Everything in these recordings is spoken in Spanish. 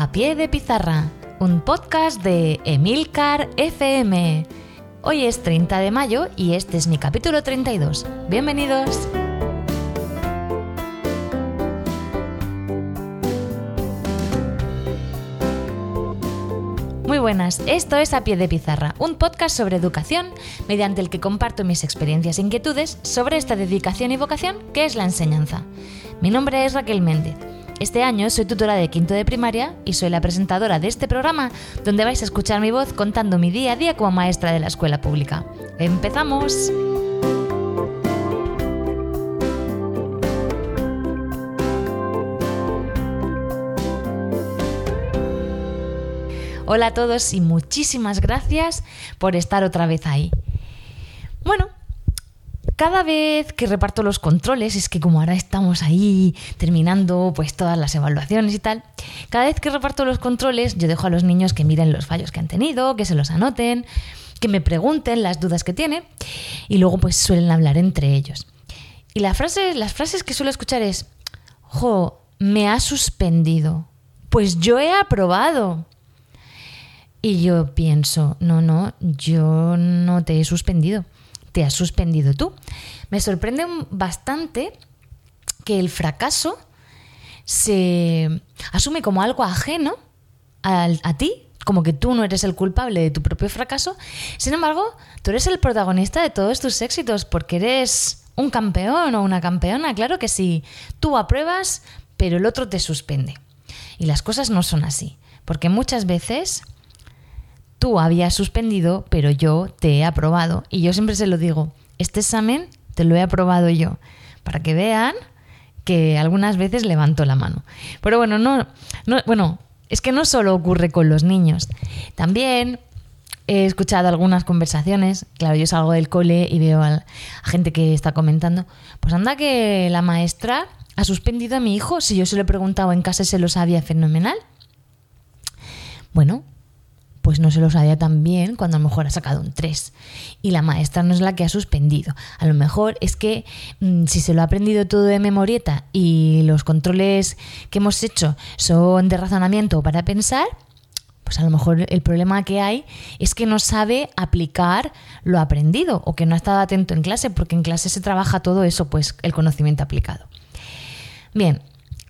A Pie de Pizarra, un podcast de Emilcar FM. Hoy es 30 de mayo y este es mi capítulo 32. Bienvenidos. Muy buenas, esto es A Pie de Pizarra, un podcast sobre educación mediante el que comparto mis experiencias e inquietudes sobre esta dedicación y vocación que es la enseñanza. Mi nombre es Raquel Méndez este año soy tutora de quinto de primaria y soy la presentadora de este programa donde vais a escuchar mi voz contando mi día a día como maestra de la escuela pública. ¡Empezamos! Hola a todos y muchísimas gracias por estar otra vez ahí. Bueno, cada vez que reparto los controles, es que como ahora estamos ahí terminando pues todas las evaluaciones y tal, cada vez que reparto los controles yo dejo a los niños que miren los fallos que han tenido, que se los anoten, que me pregunten las dudas que tienen y luego pues suelen hablar entre ellos. Y la frase, las frases que suelo escuchar es, jo, me ha suspendido. Pues yo he aprobado. Y yo pienso, no, no, yo no te he suspendido te has suspendido tú. Me sorprende bastante que el fracaso se asume como algo ajeno a, a ti, como que tú no eres el culpable de tu propio fracaso. Sin embargo, tú eres el protagonista de todos tus éxitos porque eres un campeón o una campeona, claro que sí. Tú apruebas, pero el otro te suspende. Y las cosas no son así, porque muchas veces tú habías suspendido, pero yo te he aprobado. Y yo siempre se lo digo, este examen te lo he aprobado yo, para que vean que algunas veces levanto la mano. Pero bueno, no, no, bueno, es que no solo ocurre con los niños, también he escuchado algunas conversaciones, claro, yo salgo del cole y veo a, gente que está comentando, pues anda que la maestra ha suspendido a mi hijo, si yo se lo he preguntado en casa se lo sabía fenomenal. Bueno, pues no se lo sabía tan bien cuando a lo mejor ha sacado un 3. Y la maestra no es la que ha suspendido. A lo mejor es que mm, si se lo ha aprendido todo de memorieta y los controles que hemos hecho son de razonamiento para pensar, pues a lo mejor el problema que hay es que no sabe aplicar lo aprendido o que no ha estado atento en clase, porque en clase se trabaja todo eso, pues el conocimiento aplicado. Bien,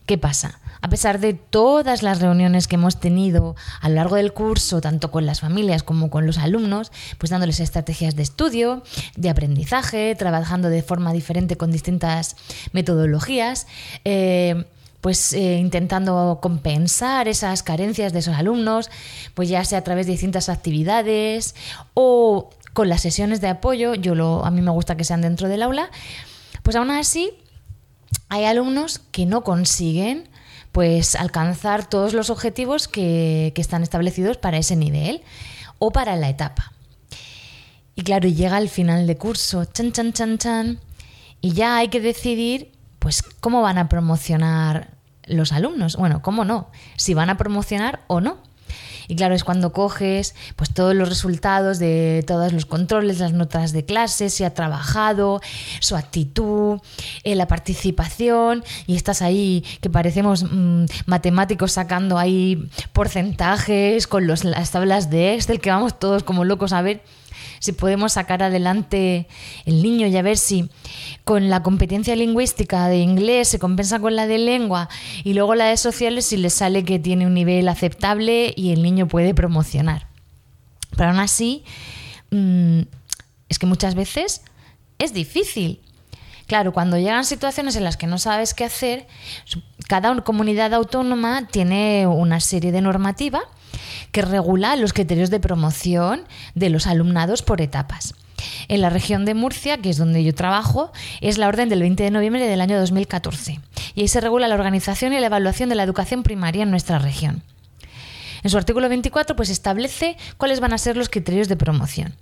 ¿qué pasa? A pesar de todas las reuniones que hemos tenido a lo largo del curso, tanto con las familias como con los alumnos, pues dándoles estrategias de estudio, de aprendizaje, trabajando de forma diferente con distintas metodologías. Eh, pues eh, intentando compensar esas carencias de esos alumnos, pues ya sea a través de distintas actividades o con las sesiones de apoyo, yo lo, a mí me gusta que sean dentro del aula, pues aún así hay alumnos que no consiguen pues alcanzar todos los objetivos que, están establecidos para ese nivel o para la etapa. Y claro, llega el final de curso, chan, chan, chan, chan, y ya hay que decidir, pues, cómo van a promocionar los alumnos. Bueno, cómo no, si van a promocionar o no. Y claro, es cuando coges pues todos los resultados de todos los controles, las notas de clase, si ha trabajado, su actitud, eh, la participación, y estás ahí que parecemos mm, matemáticos sacando ahí porcentajes con los, las tablas de Excel, que vamos todos como locos a ver si podemos sacar adelante el niño y a ver si con la competencia lingüística de inglés se compensa con la de lengua y luego la de sociales si le sale que tiene un nivel aceptable y el niño puede promocionar. Pero aún así, mm, es que muchas veces es difícil. Claro, cuando llegan situaciones en las que no sabes qué hacer, cada comunidad autónoma tiene una serie de normativa que regula los criterios de promoción de los alumnados por etapas. En la región de Murcia, que es donde yo trabajo, es la orden del 20 de noviembre del año 2014. Y ahí se regula la organización y la evaluación de la educación primaria en nuestra región. En su artículo 24 pues establece cuáles van a ser los criterios de promoción.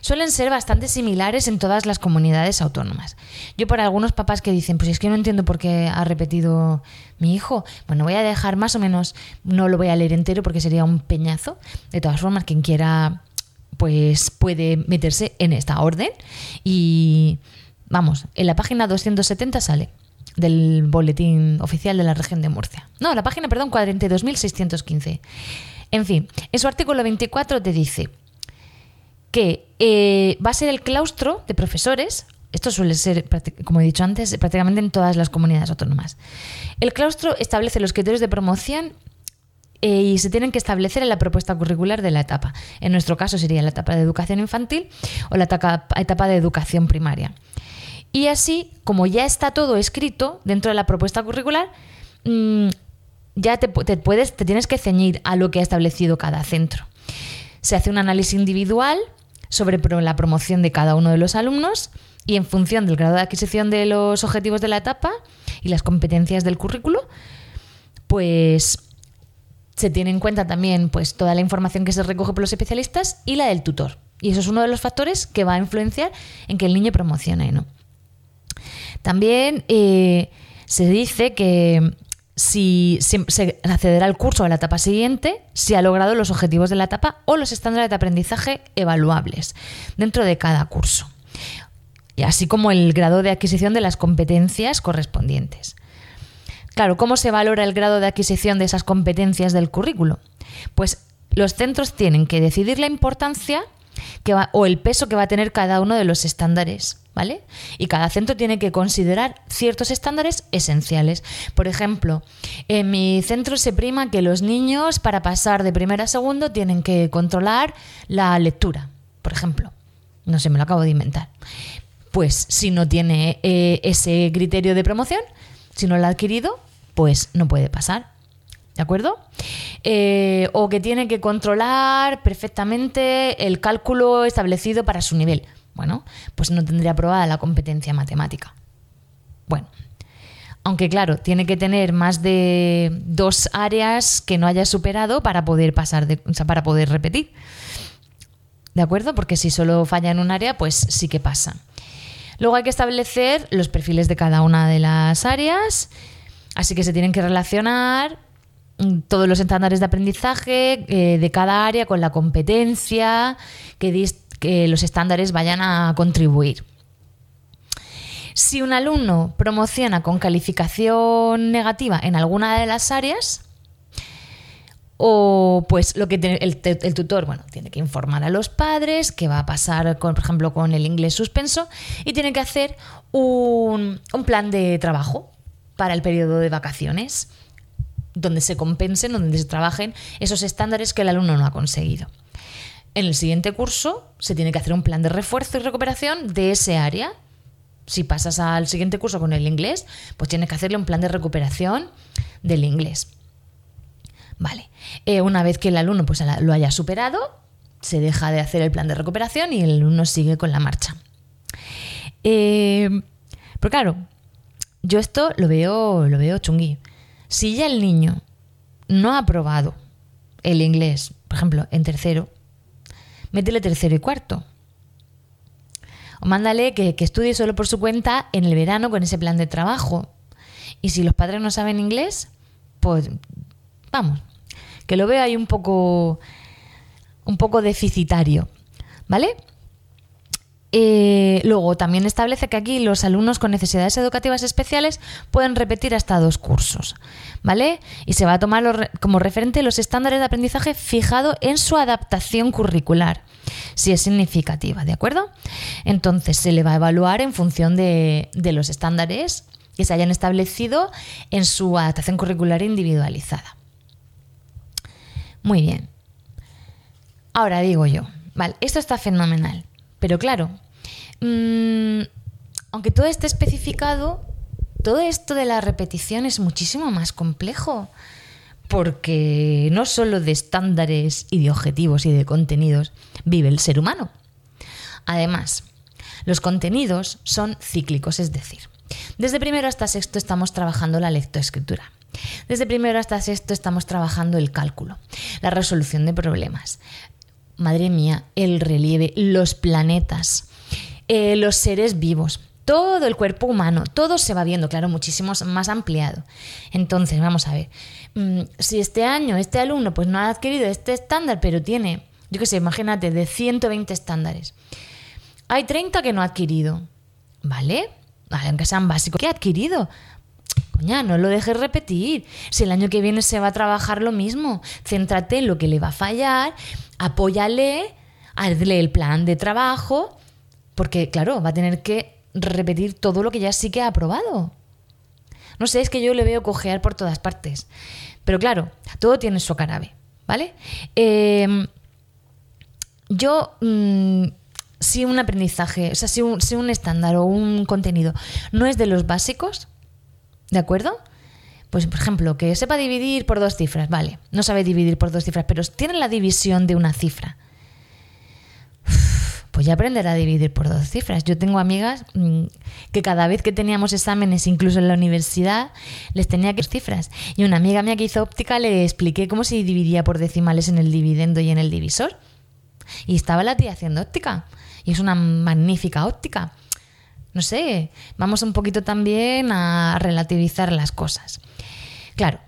Suelen ser bastante similares en todas las comunidades autónomas. Yo para algunos papás que dicen, pues es que no entiendo por qué ha repetido mi hijo, bueno, voy a dejar más o menos, no lo voy a leer entero porque sería un peñazo. De todas formas, quien quiera pues puede meterse en esta orden y vamos, en la página 270 sale del boletín oficial de la región de Murcia. No, la página, perdón, 42.615. En fin, en su artículo 24 te dice que eh, va a ser el claustro de profesores, esto suele ser, como he dicho antes, prácticamente en todas las comunidades autónomas. El claustro establece los criterios de promoción eh, y se tienen que establecer en la propuesta curricular de la etapa. En nuestro caso sería la etapa de educación infantil o la etapa de educación primaria. Y así, como ya está todo escrito dentro de la propuesta curricular, mm, ya te, puedes, te tienes que ceñir a lo que ha establecido cada centro. Se hace un análisis individual sobre la promoción de cada uno de los alumnos y en función del grado de adquisición de los objetivos de la etapa y las competencias del currículo, pues se tiene en cuenta también pues, toda la información que se recoge por los especialistas y la del tutor. Y eso es uno de los factores que va a influenciar en que el niño promocione, ¿no? También eh, se dice que si se accederá al curso a la etapa siguiente si ha logrado los objetivos de la etapa o los estándares de aprendizaje evaluables dentro de cada curso, y así como el grado de adquisición de las competencias correspondientes. Claro, ¿cómo se valora el grado de adquisición de esas competencias del currículo? Pues los centros tienen que decidir la importancia o el peso que va a tener cada uno de los estándares ¿vale? Y cada centro tiene que considerar ciertos estándares esenciales. Por ejemplo, en mi centro se prima que los niños para pasar de primero a segundo tienen que controlar la lectura, por ejemplo. No sé, me lo acabo de inventar. Pues si no tiene eh, ese criterio de promoción, si no lo ha adquirido, pues no puede pasar. ¿De acuerdo? Eh, o que tiene que controlar perfectamente el cálculo establecido para su nivel. Bueno, pues no tendría aprobada la competencia matemática. Bueno, aunque claro, tiene que tener más de dos áreas que no haya superado para poder pasar, de, para poder repetir. ¿De acuerdo? Porque si solo falla en un área, pues sí que pasa. Luego hay que establecer los perfiles de cada una de las áreas, así que se tienen que relacionar todos los estándares de aprendizaje eh, de cada área con la competencia que, que los estándares vayan a contribuir. Si un alumno promociona con calificación negativa en alguna de las áreas, o pues lo que el, tutor, bueno, tiene que informar a los padres qué va a pasar, con, por ejemplo, con el inglés suspenso y tiene que hacer un, un plan de trabajo para el periodo de vacaciones, donde se compensen, donde se trabajen esos estándares que el alumno no ha conseguido. En el siguiente curso se tiene que hacer un plan de refuerzo y recuperación de ese área. Si pasas al siguiente curso con el inglés, pues tienes que hacerle un plan de recuperación del inglés. Vale. Eh, una vez que el alumno pues, lo haya superado, se deja de hacer el plan de recuperación y el alumno sigue con la marcha. Eh, pero claro, yo esto lo veo, lo veo chungui. Si ya el niño no ha aprobado el inglés, por ejemplo, en tercero, métele tercero y cuarto. O mándale que, estudie solo por su cuenta en el verano con ese plan de trabajo. Y si los padres no saben inglés, pues vamos, que lo vea ahí un poco un poco deficitario, ¿vale? Eh, luego, también establece que aquí los alumnos con necesidades educativas especiales pueden repetir hasta dos cursos, ¿vale? Y se va a tomar como referente los estándares de aprendizaje fijado en su adaptación curricular, si es significativa, ¿de acuerdo? Entonces, se le va a evaluar en función de, de los estándares que se hayan establecido en su adaptación curricular individualizada. Muy bien. Ahora digo yo, vale, esto está fenomenal. Pero claro, mm, aunque todo esté especificado, todo esto de la repetición es muchísimo más complejo. Porque no solo de estándares y de objetivos y de contenidos vive el ser humano. Además, los contenidos son cíclicos, es decir, desde primero hasta sexto estamos trabajando la lectoescritura. Desde primero hasta sexto estamos trabajando el cálculo, la resolución de problemas, madre mía, el relieve, los planetas, eh, los seres vivos, todo el cuerpo humano, todo se va viendo, claro, muchísimo más ampliado. Entonces, vamos a ver, mm, si este año este alumno pues no ha adquirido este estándar, pero tiene, yo qué sé, imagínate, de 120 estándares, hay 30 que no ha adquirido, ¿vale? Aunque sean básicos, ¿qué ha adquirido? Coña, no lo dejes repetir. Si el año que viene se va a trabajar lo mismo, céntrate en lo que le va a fallar, apóyale, hazle el plan de trabajo, porque claro, va a tener que repetir todo lo que ya sí que ha aprobado. No sé, es que yo le veo cojear por todas partes. Pero claro, todo tiene su carabe, ¿vale? Em, yo, mm, si un aprendizaje, o sea, un, si un estándar o un contenido no es de los básicos, ¿De acuerdo? Pues, por ejemplo, que sepa dividir por dos cifras, vale, no sabe dividir por dos cifras, pero tiene la división de una cifra. Pues ya aprenderá a dividir por dos cifras. Yo tengo amigas mm, que cada vez que teníamos exámenes, incluso en la universidad, les tenía que cifras. Y una amiga mía que hizo óptica le expliqué cómo se dividía por decimales en el dividendo y en el divisor. Y estaba la tía haciendo óptica. Y es una magnífica óptica no sé, vamos un poquito también a relativizar las cosas. Claro,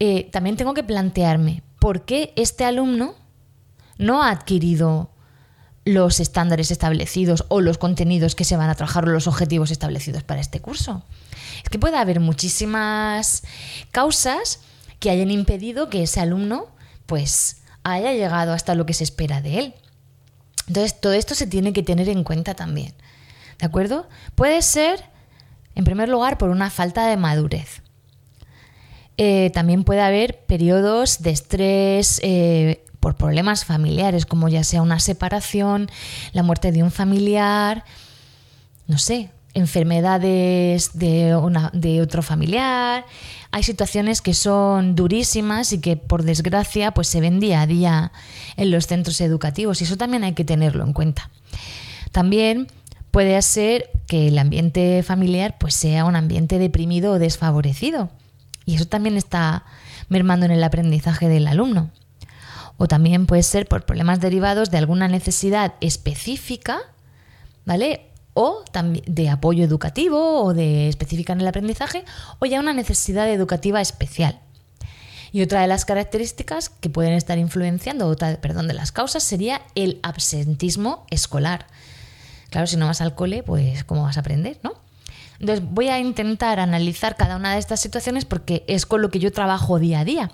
eh, también tengo que plantearme por qué este alumno no ha adquirido los estándares establecidos o los contenidos que se van a trabajar o los objetivos establecidos para este curso. Es que puede haber muchísimas causas que hayan impedido que ese alumno pues haya llegado hasta lo que se espera de él. Entonces, todo esto se tiene que tener en cuenta también. ¿De acuerdo? Puede ser, en primer lugar, por una falta de madurez. Eh, también puede haber periodos de estrés eh, por problemas familiares, como ya sea una separación, la muerte de un familiar, no sé, enfermedades de, de otro familiar. Hay situaciones que son durísimas y que por desgracia pues se ven día a día en los centros educativos y eso también hay que tenerlo en cuenta. También puede ser que el ambiente familiar pues sea un ambiente deprimido o desfavorecido. Y eso también está mermando en el aprendizaje del alumno. O también puede ser por problemas derivados de alguna necesidad específica, ¿vale? O de apoyo educativo o de específica en el aprendizaje, o ya una necesidad educativa especial. Y otra de las características que pueden estar influenciando, otra, perdón, de las causas sería el absentismo escolar. Claro, si no vas al cole, pues ¿cómo vas a aprender, no? Entonces voy a intentar analizar cada una de estas situaciones porque es con lo que yo trabajo día a día.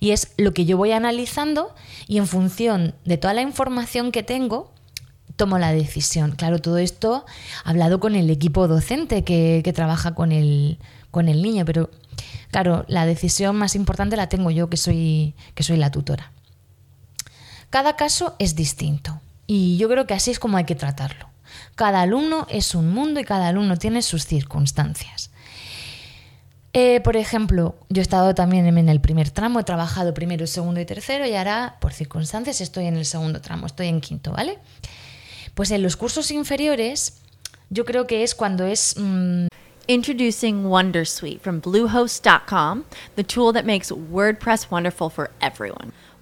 Y es lo que yo voy analizando y en función de toda la información que tengo, tomo la decisión. Claro, todo esto hablado con el equipo docente que, que trabaja con el, con el niño, pero claro, la decisión más importante la tengo yo, que soy, que soy la tutora. Cada caso es distinto y yo creo que así es como hay que tratarlo. Cada alumno es un mundo y cada alumno tiene sus circunstancias. Eh, por ejemplo, yo he estado también en el primer tramo, he trabajado primero, segundo y tercero y ahora, por circunstancias, estoy en el segundo tramo, estoy en quinto, ¿vale? Pues en los cursos inferiores, yo creo que es cuando es... Mmm... Introducing Wondersuite from Bluehost.com, the tool that makes WordPress wonderful for everyone.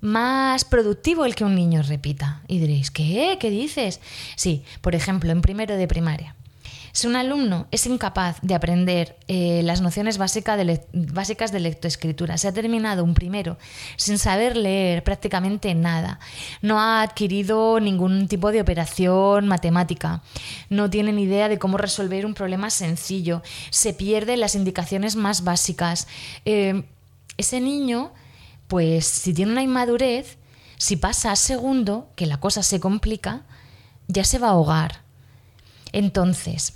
Más productivo el que un niño repita. Y diréis, ¿qué? ¿Qué dices? Sí, por ejemplo, en primero de primaria. Si un alumno es incapaz de aprender eh, las nociones básicas de lectoescritura, se ha terminado un primero sin saber leer prácticamente nada, no ha adquirido ningún tipo de operación matemática, no tiene ni idea de cómo resolver un problema sencillo, se pierden las indicaciones más básicas, eh, ese niño pues si tiene una inmadurez, si pasa a segundo, que la cosa se complica, ya se va a ahogar. Entonces,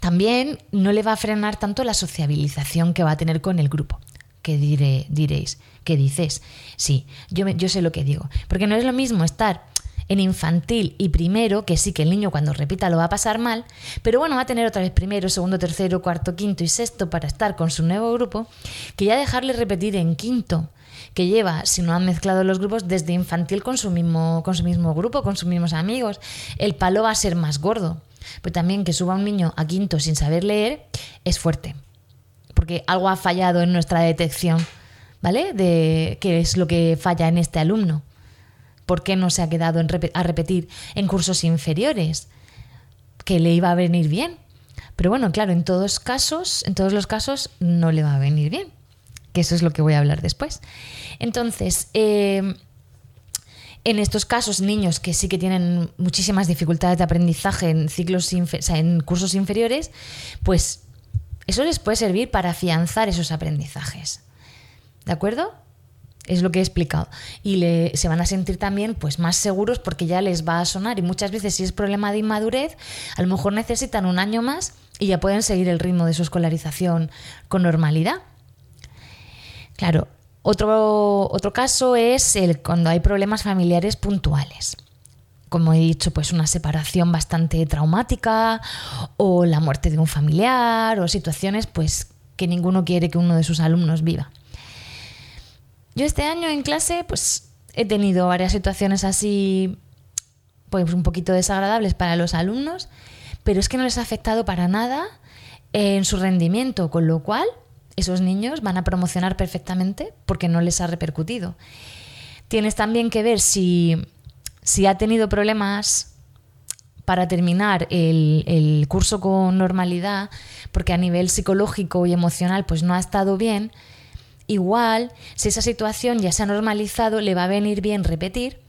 también no le va a frenar tanto la sociabilización que va a tener con el grupo. Que diré, diréis, ¿qué dices? Sí, yo, yo sé lo que digo. Porque no es lo mismo estar en infantil y primero, que sí que el niño cuando repita lo va a pasar mal, pero bueno, va a tener otra vez primero, segundo, tercero, cuarto, quinto y sexto para estar con su nuevo grupo, que ya dejarle repetir en quinto que lleva, si no han mezclado los grupos, desde infantil con su mismo, con su mismo grupo, con sus mismos amigos. El palo va a ser más gordo. Pero también que suba un niño a quinto sin saber leer es fuerte. Porque algo ha fallado en nuestra detección, ¿vale? De qué es lo que falla en este alumno. ¿Por qué no se ha quedado a repetir en cursos inferiores? Que le iba a venir bien. Pero bueno, claro, en todos casos, en todos los casos no le va a venir bien que eso es lo que voy a hablar después. Entonces, eh, en estos casos, niños que sí que tienen muchísimas dificultades de aprendizaje en ciclos en cursos inferiores, pues eso les puede servir para afianzar esos aprendizajes. ¿De acuerdo? Es lo que he explicado. Y se van a sentir también pues, más seguros porque ya les va a sonar. Y muchas veces, si es problema de inmadurez, a lo mejor necesitan un año más y ya pueden seguir el ritmo de su escolarización con normalidad. Claro, otro, otro caso es el, cuando hay problemas familiares puntuales. Como he dicho, pues una separación bastante traumática o la muerte de un familiar o situaciones pues que ninguno quiere que uno de sus alumnos viva. Yo este año en clase pues he tenido varias situaciones así pues un poquito desagradables para los alumnos, pero es que no les ha afectado para nada en su rendimiento, con lo cual esos niños van a promocionar perfectamente porque no les ha repercutido. Tienes también que ver si, ha tenido problemas para terminar el, curso con normalidad, porque a nivel psicológico y emocional pues no ha estado bien, igual si esa situación ya se ha normalizado, le va a venir bien repetir,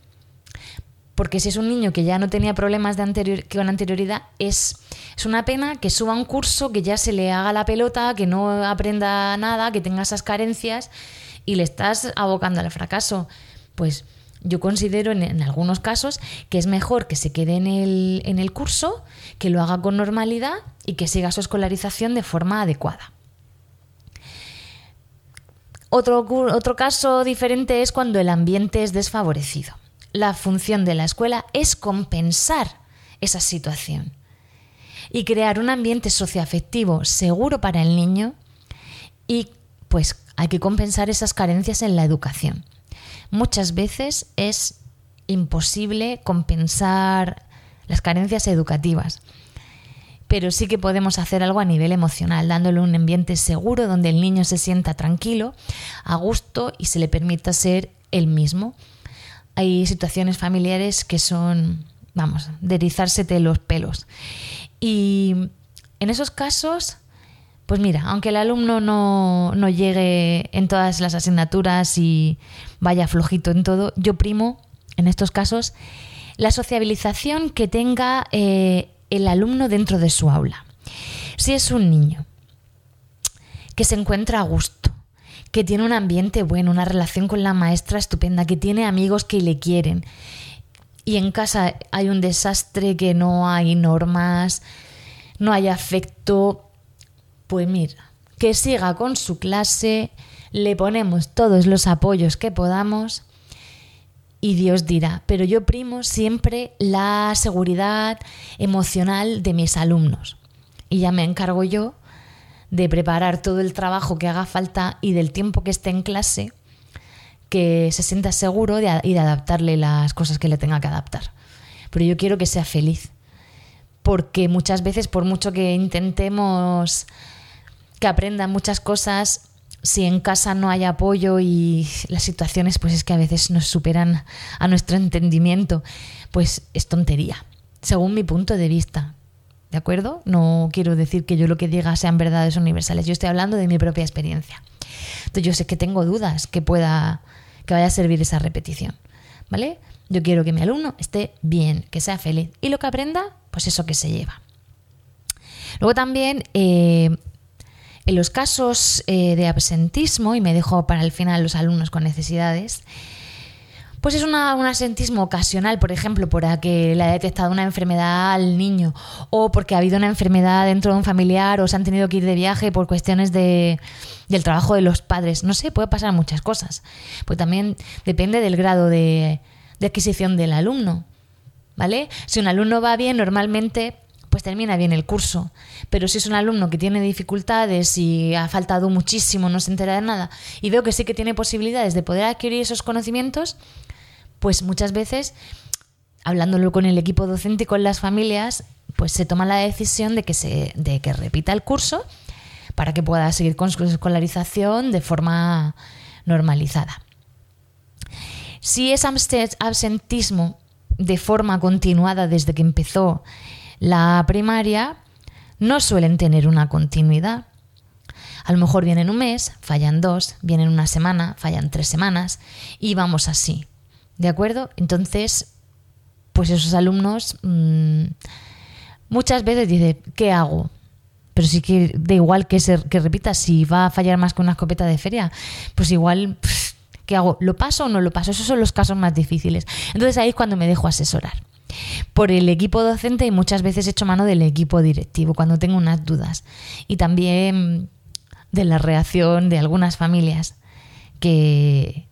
porque si es un niño que ya no tenía problemas de anterior, con anterioridad, es es una pena que suba un curso, que ya se le haga la pelota, que no aprenda nada, que tenga esas carencias y le estás abocando al fracaso. Pues yo considero en, algunos casos que es mejor que se quede en el, en el curso, que lo haga con normalidad y que siga su escolarización de forma adecuada. Otro, otro, caso diferente es cuando el ambiente es desfavorecido. La función de la escuela es compensar esa situación y crear un ambiente socioafectivo seguro para el niño y pues hay que compensar esas carencias en la educación. Muchas veces es imposible compensar las carencias educativas, pero sí que podemos hacer algo a nivel emocional, dándole un ambiente seguro donde el niño se sienta tranquilo, a gusto y se le permita ser el mismo. Hay situaciones familiares que son, vamos, de erizársete los pelos. Y en esos casos, pues mira, aunque el alumno no, llegue en todas las asignaturas y vaya flojito en todo, yo primo, en estos casos, la sociabilización que tenga eh, el alumno dentro de su aula. Si es un niño que se encuentra a gusto, que tiene un ambiente bueno, una relación con la maestra estupenda, que tiene amigos que le quieren. Y en casa hay un desastre, que no hay normas, no hay afecto. Pues mira, que siga con su clase, le ponemos todos los apoyos que podamos y Dios dirá, pero yo primo siempre la seguridad emocional de mis alumnos. Y ya me encargo yo de preparar todo el trabajo que haga falta y del tiempo que esté en clase, que se sienta seguro de, y de adaptarle las cosas que le tenga que adaptar. Pero yo quiero que sea feliz, porque muchas veces, por mucho que intentemos que aprenda muchas cosas, si en casa no hay apoyo y las situaciones pues es que a veces nos superan a nuestro entendimiento, pues es tontería, según mi punto de vista. ¿De acuerdo? No quiero decir que yo lo que diga sean verdades universales, yo estoy hablando de mi propia experiencia. Entonces yo sé que tengo dudas que pueda que vaya a servir esa repetición, ¿vale? Yo quiero que mi alumno esté bien, que sea feliz y lo que aprenda, pues eso que se lleva. Luego también eh, en los casos eh, de absentismo, y me dejo para el final los alumnos con necesidades, pues es un absentismo ocasional, por ejemplo, porque le ha detectado una enfermedad al niño o porque ha habido una enfermedad dentro de un familiar o se han tenido que ir de viaje por cuestiones de, del trabajo de los padres. No sé, puede pasar muchas cosas. Pues también depende del grado de, de adquisición del alumno. ¿Vale? Si un alumno va bien, normalmente pues termina bien el curso. Pero si es un alumno que tiene dificultades y ha faltado muchísimo, no se entera de nada, y veo que sí que tiene posibilidades de poder adquirir esos conocimientos, pues muchas veces, hablándolo con el equipo docente y con las familias, pues se toma la decisión de que, se, de que repita el curso para que pueda seguir con su escolarización de forma normalizada. Si es absentismo de forma continuada desde que empezó la primaria no suelen tener una continuidad. A lo mejor vienen un mes, fallan dos, vienen una semana, fallan tres semanas y vamos así. ¿De acuerdo? Entonces, pues esos alumnos mmm, muchas veces dicen, ¿qué hago? Pero sí que da igual que, se, que repita, si va a fallar más que una escopeta de feria, pues igual, ¿qué hago? ¿Lo paso o no lo paso? Esos son los casos más difíciles. Entonces ahí es cuando me dejo asesorar por el equipo docente y muchas veces he hecho mano del equipo directivo cuando tengo unas dudas. Y también de la reacción de algunas familias que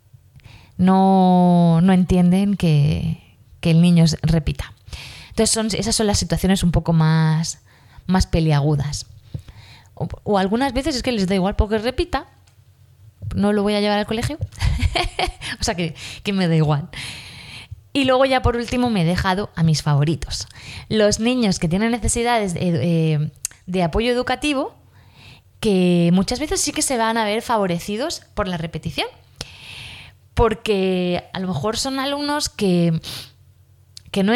no, entienden que, el niño repita. Entonces son, esas son las situaciones un poco más, más peliagudas. O, algunas veces es que les da igual porque repita, no lo voy a llevar al colegio. o sea que, que me da igual. Y luego ya por último me he dejado a mis favoritos. Los niños que tienen necesidades de, eh, apoyo educativo, que muchas veces sí que se van a ver favorecidos por la repetición. Porque a lo mejor son alumnos que, que no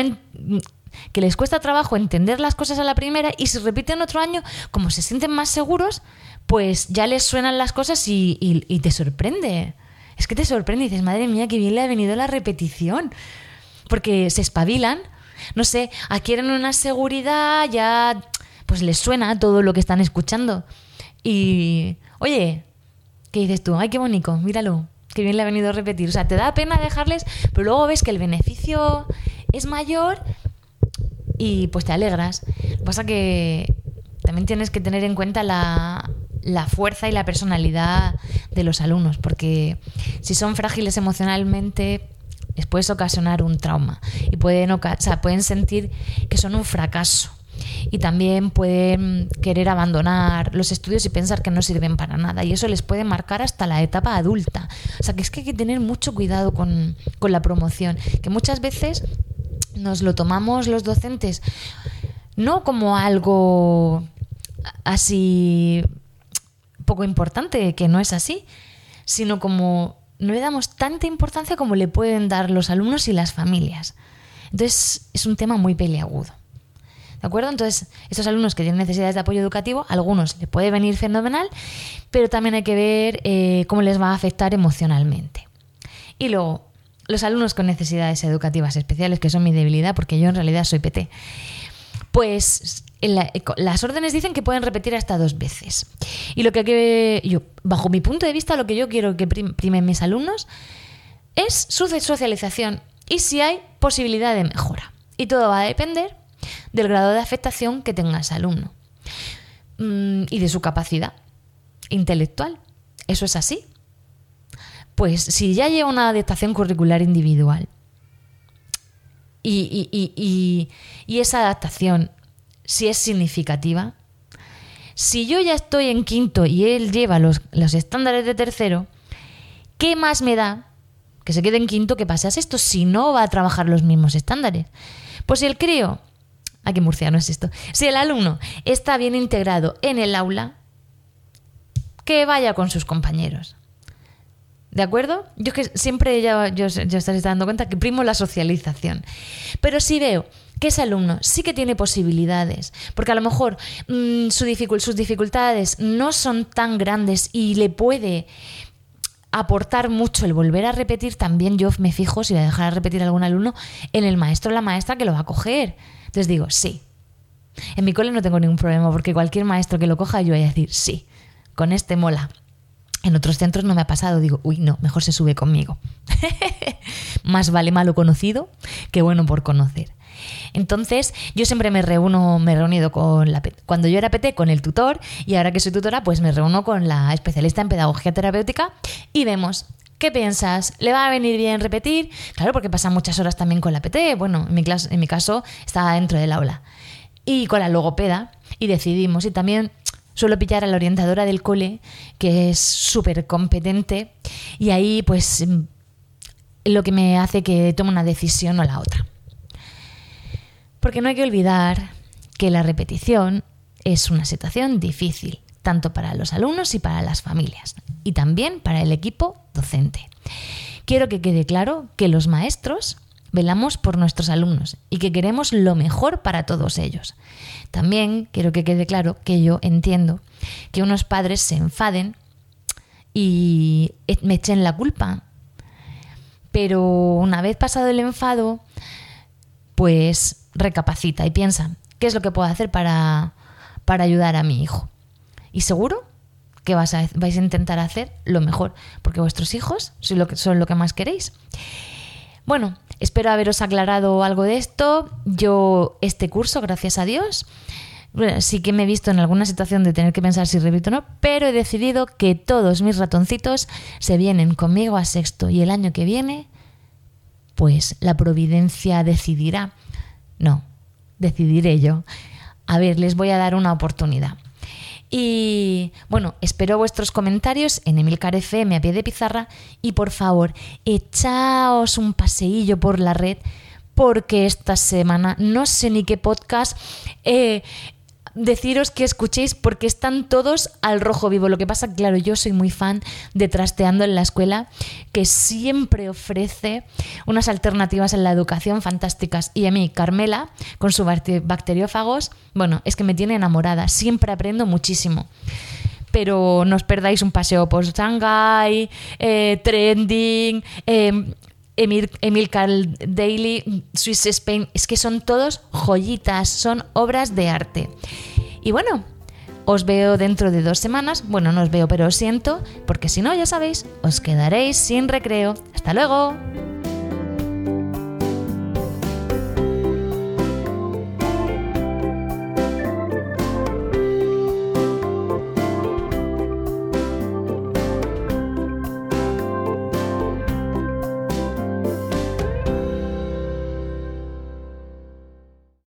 que les cuesta trabajo entender las cosas a la primera y si repiten otro año, como se sienten más seguros, pues ya les suenan las cosas y, y te sorprende. Es que te sorprende y dices, madre mía, qué bien le ha venido la repetición porque se espabilan, no sé, adquieren una seguridad, ya pues les suena todo lo que están escuchando. Y, oye, ¿qué dices tú? Ay, qué bonito, míralo, qué bien le ha venido a repetir. O sea, te da pena dejarles, pero luego ves que el beneficio es mayor y pues te alegras. Lo que pasa que también tienes que tener en cuenta la, la fuerza y la personalidad de los alumnos, porque si son frágiles emocionalmente, les puedes ocasionar un trauma y pueden, pueden sentir que son un fracaso y también pueden querer abandonar los estudios y pensar que no sirven para nada y eso les puede marcar hasta la etapa adulta. O sea que es que hay que tener mucho cuidado con, con la promoción, que muchas veces nos lo tomamos los docentes no como algo así poco importante, que no es así, sino como no le damos tanta importancia como le pueden dar los alumnos y las familias. Entonces es un tema muy peliagudo. ¿De acuerdo? Entonces, estos alumnos que tienen necesidades de apoyo educativo, algunos les puede venir fenomenal, pero también hay que ver eh, cómo les va a afectar emocionalmente. Y luego, los alumnos con necesidades educativas especiales, que son mi debilidad, porque yo en realidad soy PT, Pues las órdenes dicen que pueden repetir hasta dos veces. Y lo que yo, bajo mi punto de vista, lo que yo quiero que primen mis alumnos es su socialización y si hay posibilidad de mejora. Y todo va a depender del grado de afectación que tenga ese alumno mm, y de su capacidad intelectual. Eso es así. Pues si ya lleva una adaptación curricular individual y, esa adaptación, si es significativa, si yo ya estoy en quinto y él lleva los, los estándares de tercero, ¿qué más me da que se quede en quinto que pase a si no va a trabajar los mismos estándares? Pues si el crío, aquí murciano es esto, si el alumno está bien integrado en el aula, que vaya con sus compañeros. ¿De acuerdo? Yo que siempre ya, yo, yo estáis dando cuenta que primo la socialización. Pero si veo que ese alumno sí que tiene posibilidades, porque a lo mejor mm, sus dificultades no son tan grandes y le puede aportar mucho el volver a repetir, también yo me fijo si voy a dejar repetir a algún alumno en el maestro o la maestra que lo va a coger. Entonces digo, sí. En mi cole no tengo ningún problema porque cualquier maestro que lo coja yo voy a decir, sí, con este mola. En otros centros no me ha pasado, digo, uy, no, mejor se sube conmigo. Más vale malo conocido que bueno por conocer. Entonces, yo siempre me reúno, me he reunido con la cuando yo era PT con el tutor y ahora que soy tutora, pues me reúno con la especialista en pedagogía terapéutica y vemos ¿Qué piensas? ¿Le va a venir bien repetir? Claro, porque pasan muchas horas también con la PT. Bueno, en mi, en mi caso está dentro del aula. Y con la logopeda. Y decidimos. Y también Suelo pillar a la orientadora del cole, que es súper competente, y ahí pues lo que me hace que tome una decisión o la otra. Porque no hay que olvidar que la repetición es una situación difícil, tanto para los alumnos y para las familias, y también para el equipo docente. Quiero que quede claro que los maestros velamos por nuestros alumnos y que queremos lo mejor para todos ellos. También quiero que quede claro que yo entiendo que unos padres se enfaden y me echen la culpa. Pero una vez pasado el enfado, pues recapacita y piensa, ¿qué es lo que puedo hacer para, para ayudar a mi hijo? Y seguro que vais a, vais a intentar hacer lo mejor, porque vuestros hijos son lo que, son lo que más queréis. Bueno, espero haberos aclarado algo de esto. Yo este curso, gracias a Dios, sí que me he visto en alguna situación de tener que pensar si repito o no, pero he decidido que todos mis ratoncitos se vienen conmigo a sexto y el año que viene, pues la providencia decidirá. No, decidiré yo. A ver, les voy a dar una oportunidad. Y bueno, espero vuestros comentarios en Emilcar FM a pie de pizarra y por favor, echaos un paseillo por la red porque esta semana no sé ni qué podcast eh, deciros que escuchéis porque están todos al rojo vivo. Lo que pasa, claro, yo soy muy fan de Trasteando en la Escuela, que siempre ofrece unas alternativas en la educación fantásticas. Y a mí, Carmela, con sus bacteriófagos, bueno, es que me tiene enamorada. Siempre aprendo muchísimo pero no os perdáis un paseo por Shanghai, eh, Trending, eh, Emil, Carl Daily, Swiss Spain, es que son todos joyitas, son obras de arte. Y bueno, os veo dentro de dos semanas. Bueno, no os veo, pero os siento, porque si no, ya sabéis, os quedaréis sin recreo. Hasta luego.